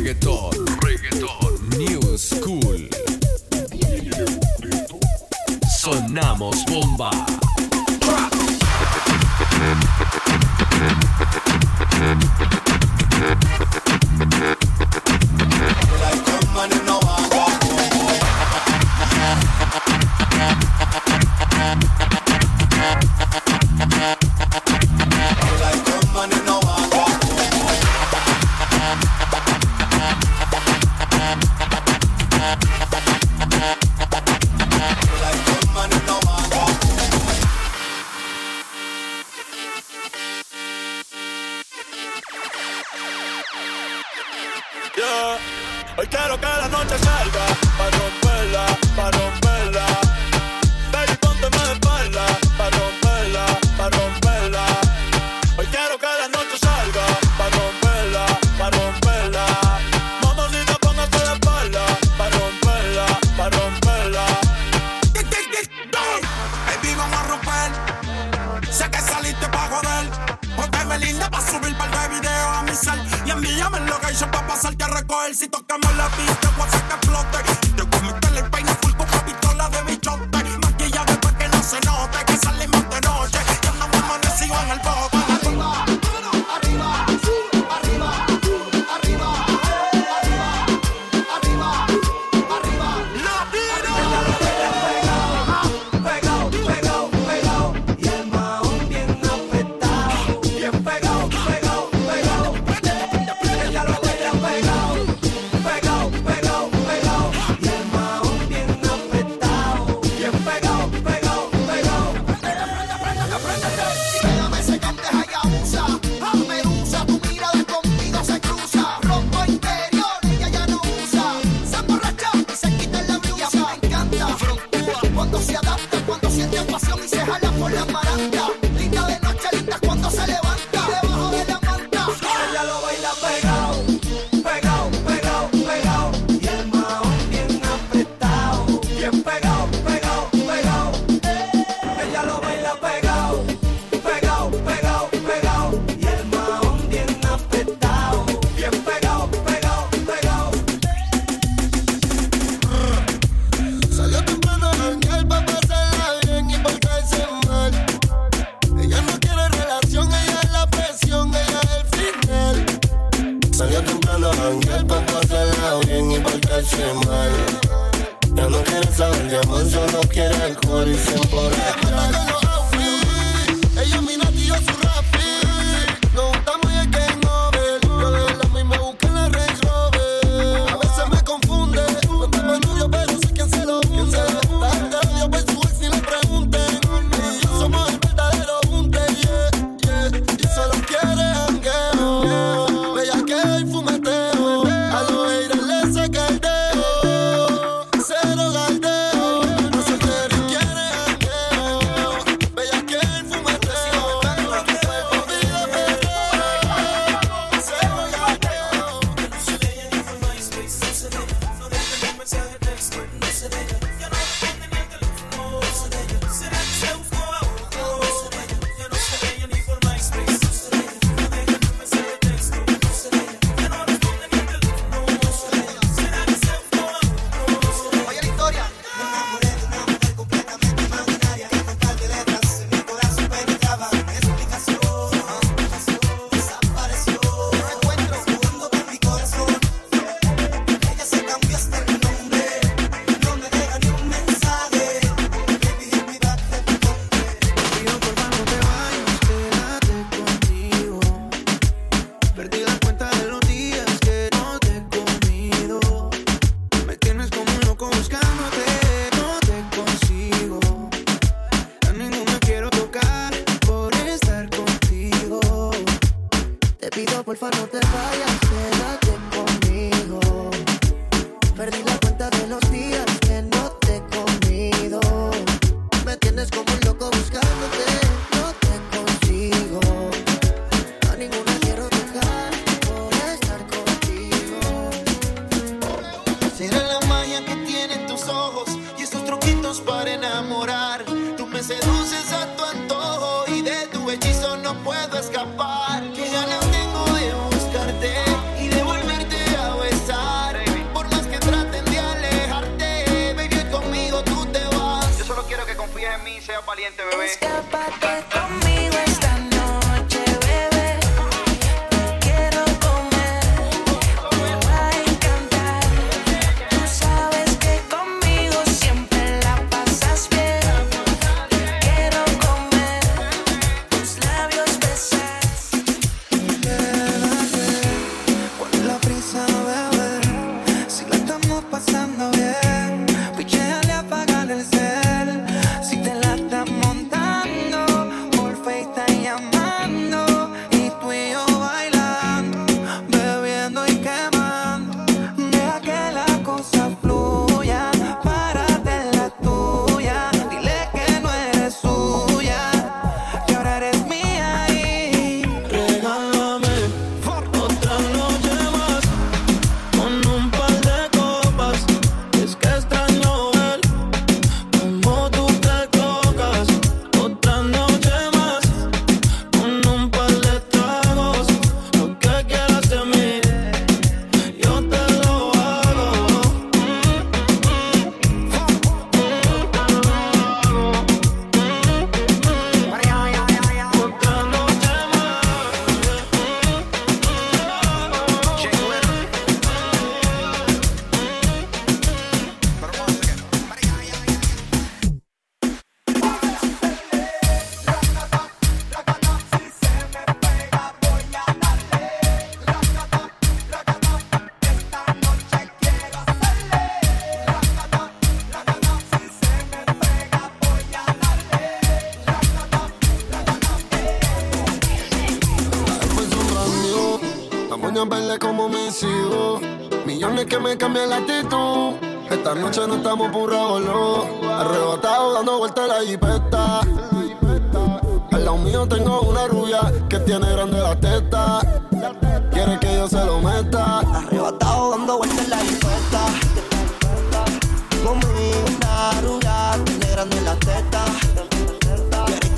reggaeton, reggaeton, new school. Sonamos bomba.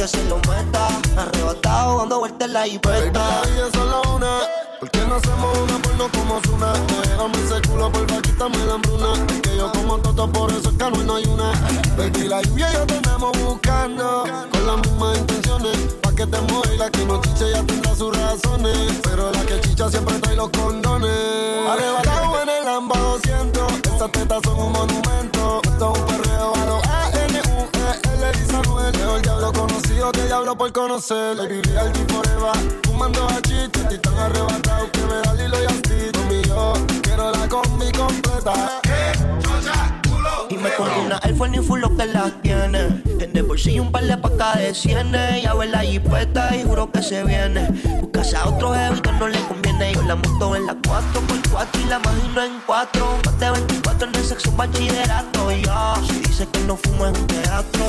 Que se lo. Arrebatado dando vueltas en la la vida es solo una. ¿Por qué no hacemos una porno como Zuna? Déjame ese culo, porfa, quítame la hambruna. Que yo como toto, por eso es que no, no hay una. Baby, la lluvia y yo te andamos buscando. Con las mismas intenciones. Pa' que te mueva y la que no chiche ya tendrá sus razones. Pero la que chicha siempre trae los condones. Arrebatado en el Lamba 200. Esas tetas son un monumento. Esto es un perreo a los A-N-U-E-L y Samuel. Leo el diablo conocido que diablo por conocer. Baby, real y forever. Fumando hachís, estoy tan arrebatado que me da Lilo y Asti. Conmigo, quiero la combi completa. Y me compré una iPhone y full lo que las tiene. En el bolsillo un par de pacas de cienes. Ya ve la jipeta y juro que se viene. Buscase a otro jefe que no le conviene. Yo la monto en la 4x4 y la imagino en 4. Más de 24 en el sexo bachillerato. Y ya, si dice que no fumo en un teatro.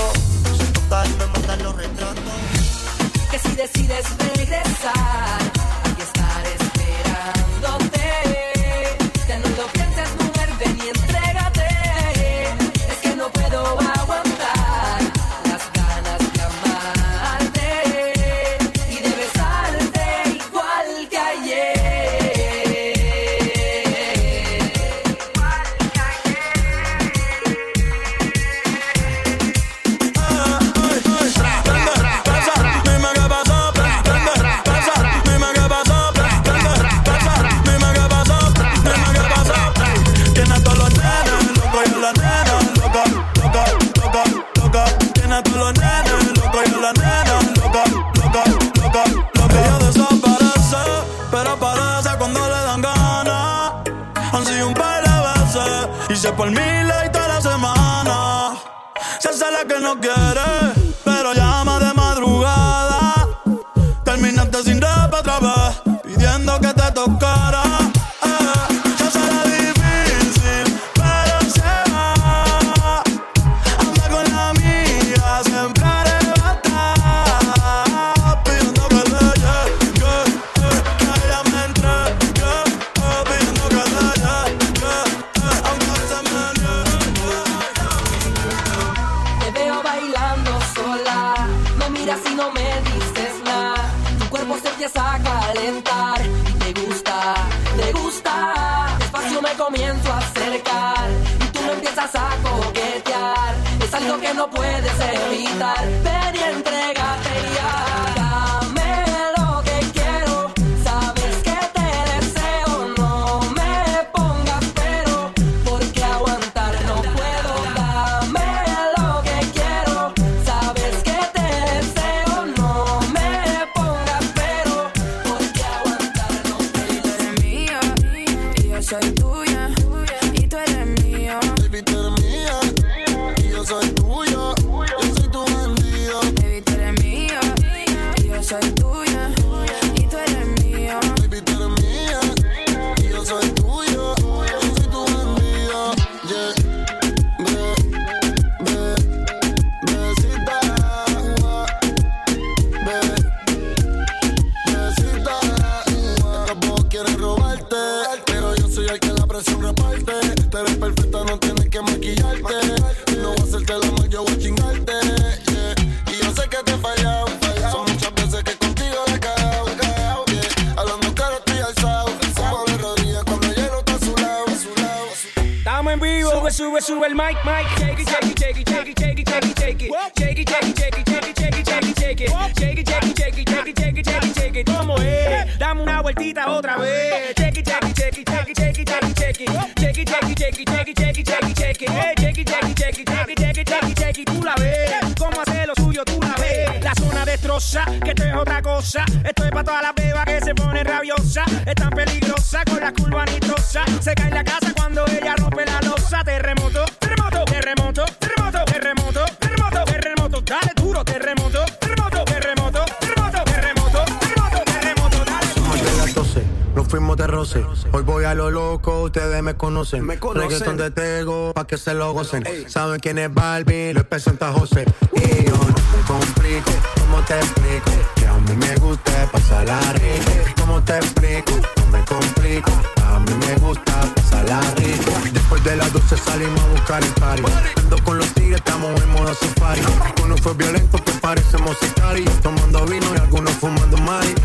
Y me mandan los retratos. que si decides regresar, la que no quiere, it, shake it. Shake it, shake it, shake it, shake it, shake it, shake it, shake it. Hey, it, shake it, shake it, shake it. Tú la ves. ¿Cómo hace lo suyo? Tú la ves. La zona destroza, que esto es otra cosa. Esto es para todas las bebas que se ponen rabiosas. Es tan peligrosa con la curva nitrosa. Se cae en la casa cuando ella de roce. Hoy voy a lo loco, ustedes me conocen. Me conocen. Reggaeton de Tego, pa' que se lo gocen. Saben quién es Barbie, lo presenta José. Y yo no me complico, ¿cómo te explico? A mí me gusta pasarla rico. ¿Cómo te explico? No me complico. A mí me gusta pasarla rico. Después de las 12 salimos a buscar el party. Ando con los tigres, estamos en modo safari. Uno fue violento que parecemos sicari. Tomando vino y algunos fumando mari.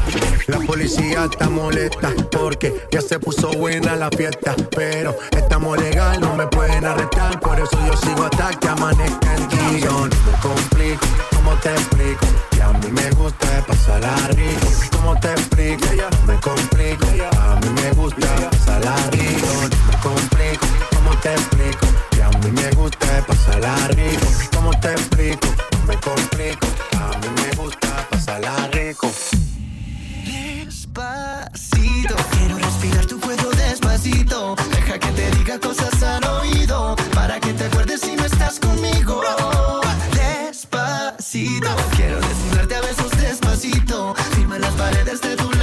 La policía está molesta porque ya se puso buena la fiesta. Pero estamos legal, no me pueden arrestar. Por eso yo sigo hasta que amanezca ti. Yo no me complico, ¿cómo te explico? A mí me gusta pasarla rico. ¿Cómo te explico? Me complico, a mí me gusta pasarla rico. Me complico, ¿cómo te explico? Que a mí me gusta pasarla rico. ¿Cómo te explico? Me complico, a mí me gusta pasarla rico. Despacito, quiero respirar tu cuello despacito. Deja que te diga cosas al oído. Para que te acuerdes si no estás conmigo. Quiero desnudarte a besos despacito. Firma las paredes de tu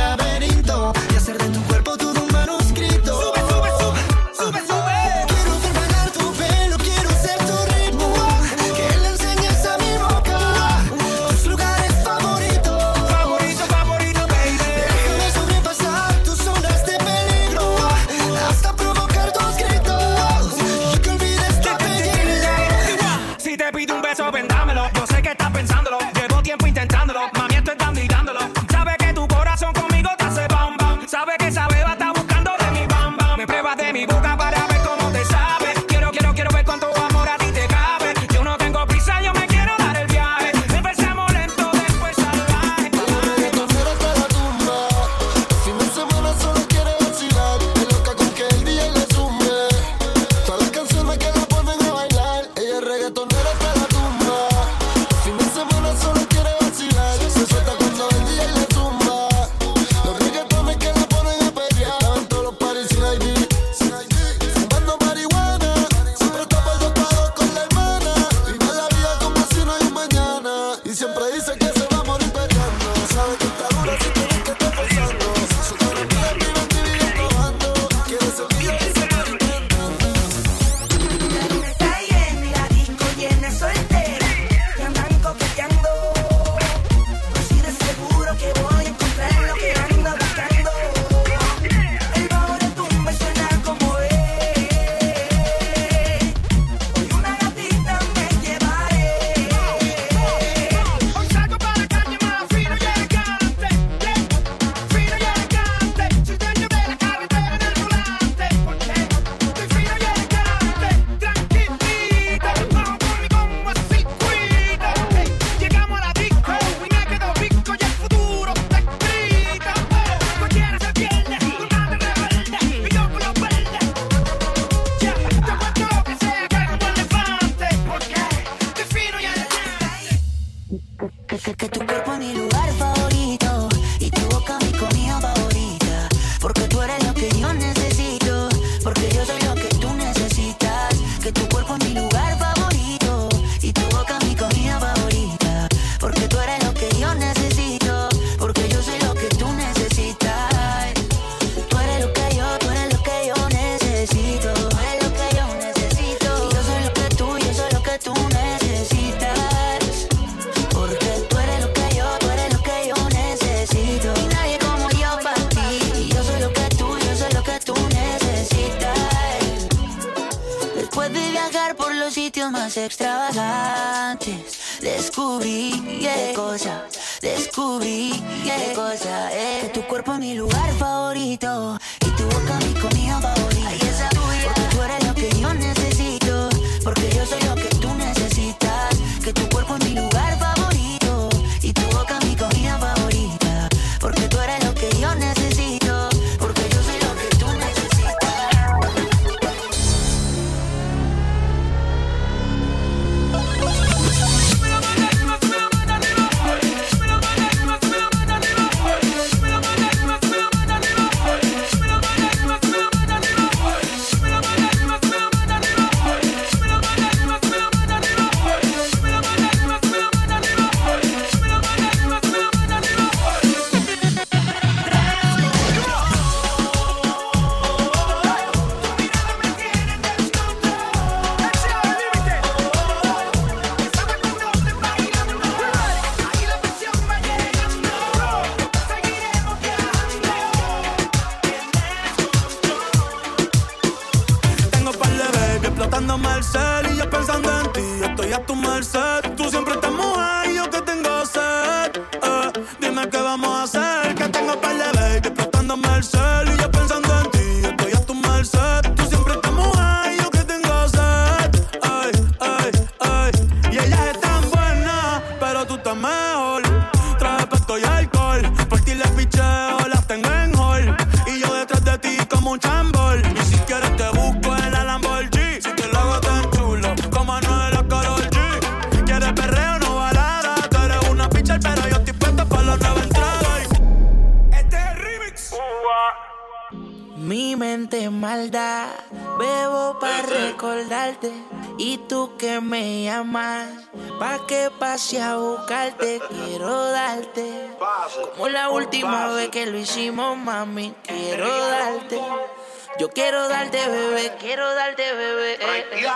cuerpo es mi tú estás mejor. Traje pesco y alcohol, por ti le picheo, las tengo en hall. Y yo detrás de ti como un chambol. Y si quieres te busco en la Lamborghini. Si te lo hago tan chulo, como Anuel o Karol G. Quieres perreo, no balada. Tú eres una pitcher, pero yo estoy puesto para la nueva entrada. Este es el remix. Mi mente maldad, bebo para recordarte. Y tú que me llamas, pa' que pase a buscarte, quiero darte. Como la última vez que lo hicimos, mami, quiero darte. Yo quiero darte, bebé, quiero darte, bebé. eh, eh.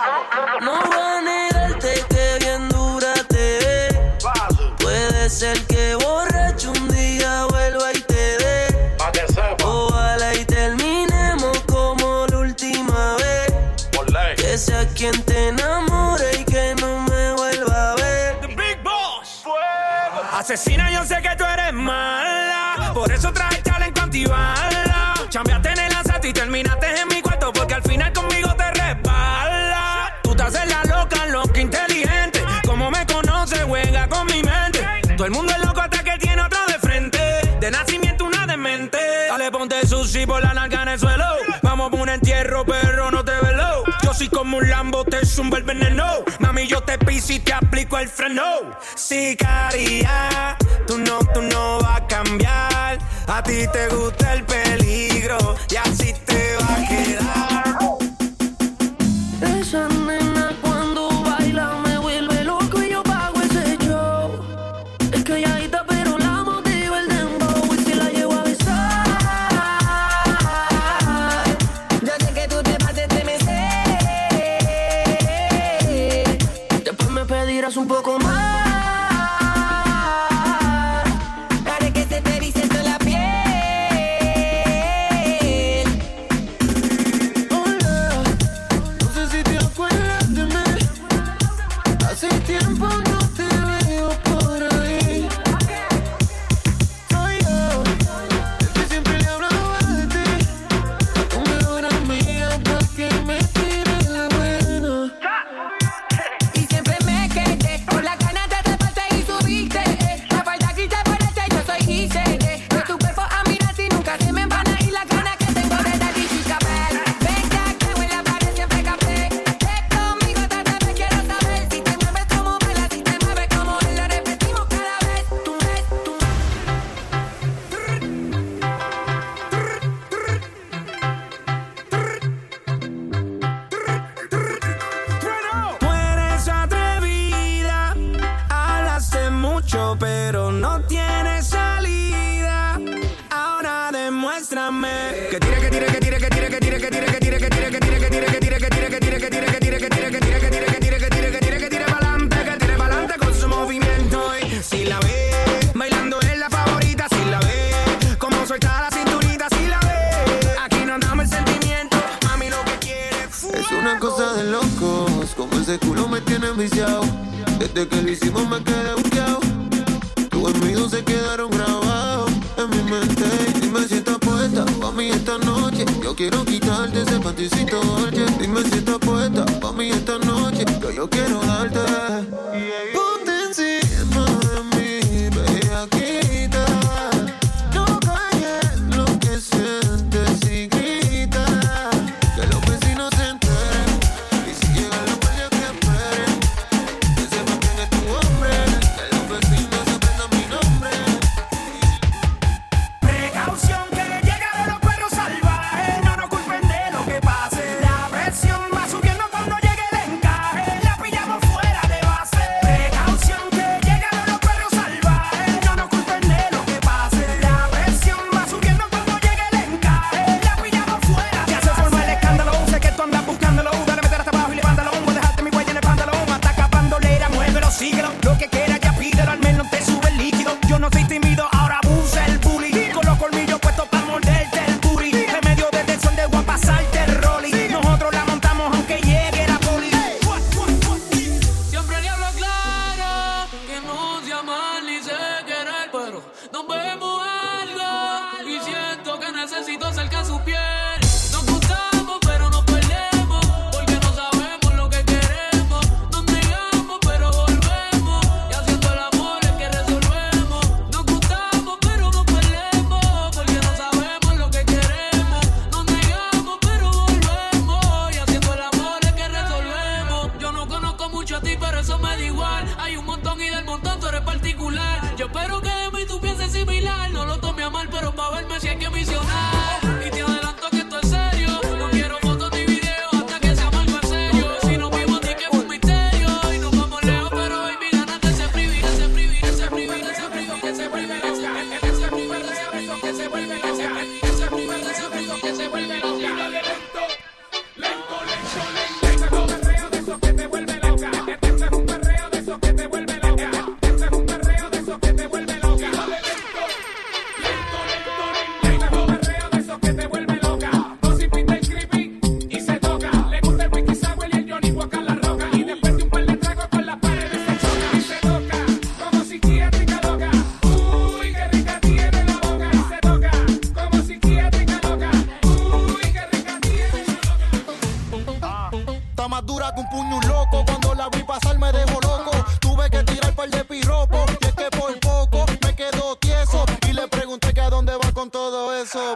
No voy a negarte que bien dura te ve. Puede ser que borracho un día vuelva y te dé. Ojalá y terminemos como la última vez. Que sea quien te Asesina, yo sé que tú eres mala. Por eso traje challenge antibala. Chambeaste en el asalto y terminaste en mi cuarto. Porque al final conmigo te resbala. Tú te haces la loca, loca inteligente. Como me conoces, juega con mi mente. Todo el mundo es loco hasta que tiene otro de frente. De nacimiento una demente. Dale, ponte sushi por la narca en el suelo. Vamos por un entierro, pero zumba el veneno. Mami, yo te piso y te aplico el freno. Sicaria, tú no, tú no vas a cambiar. A ti te gusta el peligro y así mucho a ti, pero eso me da igual. Hay un montón y del montón tú eres particular. Yo espero que de mí tú pienses similar. No lo tome a mal, pero para verme si hay que misionar.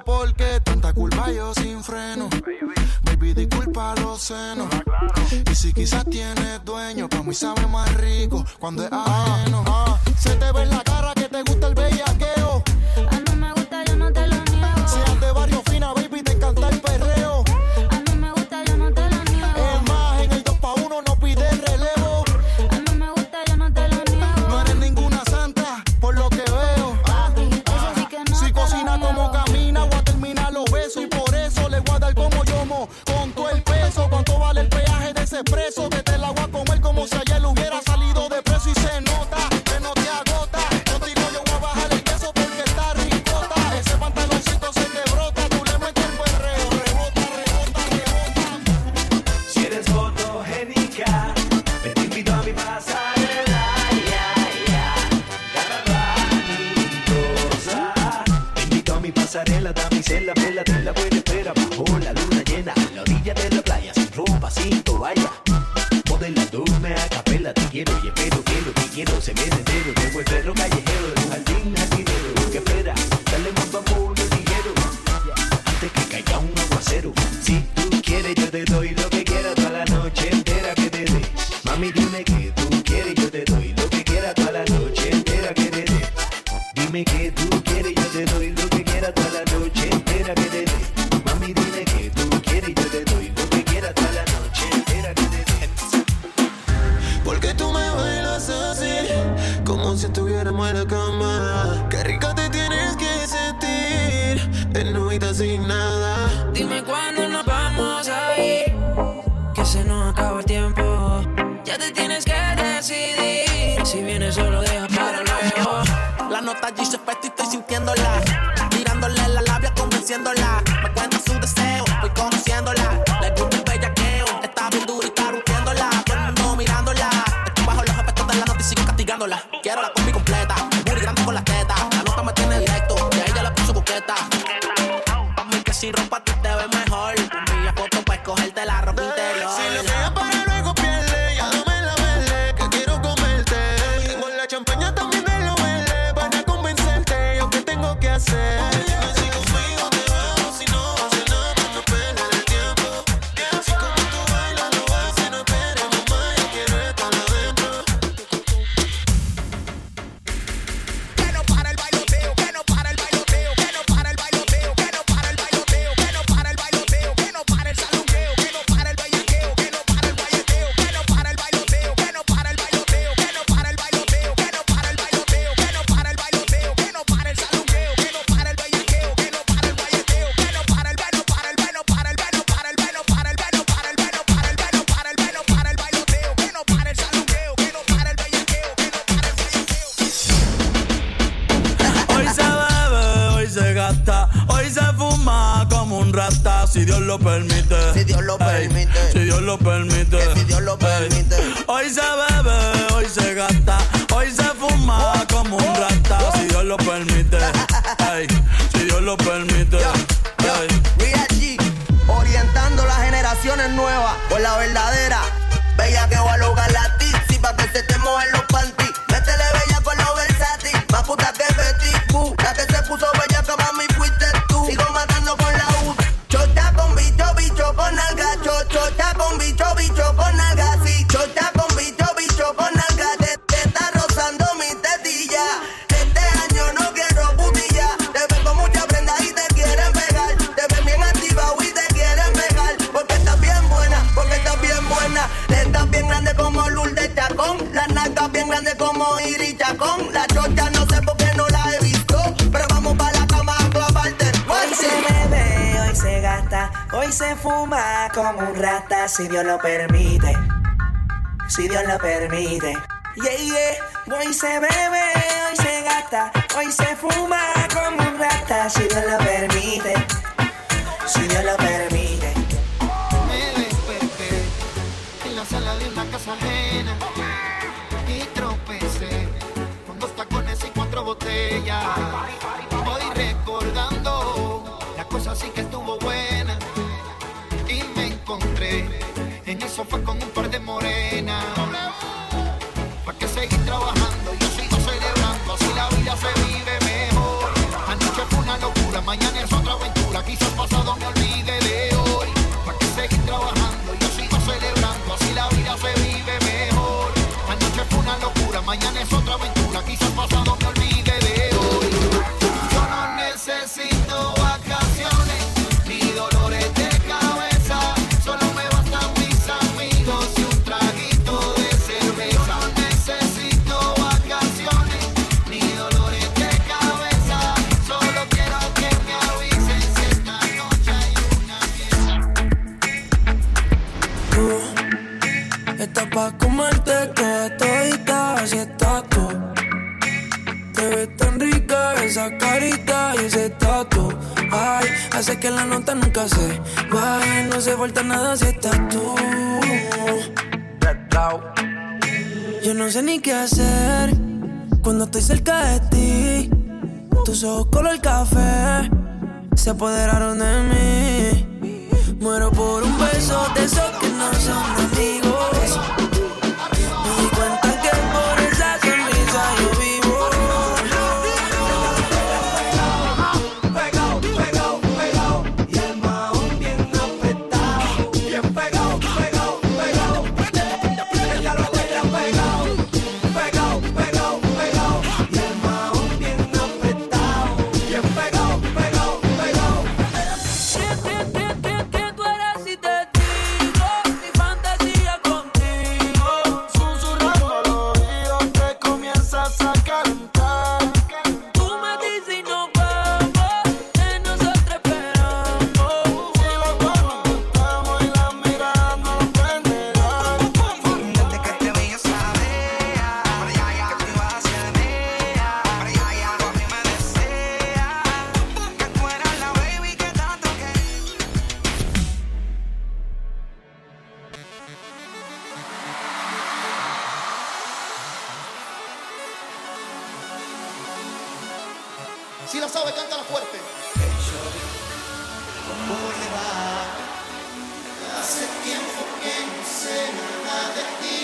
porque tanta culpa yo sin freno. Baby, disculpa los senos. Y si quizás tienes dueño, para mí sabe más rico cuando es ajeno. Ah, se te ve en la cara que te gusta el bellaqueo. pasarela, damisela, vela de la buena espera bajo la luna llena, en la orilla de la playa, sin ropa, sin toalla. Modela, duerme a capela, te quiero y espero que lo que quiero se me haciéndola como Irita con la chocha, no sé por qué no la he visto, pero vamos para la cama a clavarte. Hoy pues se bebe, hoy se gasta, hoy se fuma como un rata, si Dios lo permite, si Dios lo permite. Yeah, yeah, hoy se bebe, hoy se gasta, hoy se fuma como un rata, si Dios lo permite, si Dios lo permite. Me desperté en la sala de una casa ajena botella. Voy recordando la cosa así que estuvo buena. Y me encontré en el sofá con un par de morenas. ¿Para que seguir trabajando? Yo sigo celebrando, así la vida se vive mejor. Anoche fue una locura, mañana es otra aventura. Quizás pasado me qué hacer cuando estoy cerca de ti. Tus ojos color café se apoderaron de mí. Si la sabe, cántala fuerte. Hecho, ¿cómo le va? Hace tiempo que no sé nada de ti.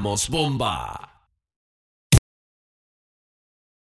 Sonamos bomba.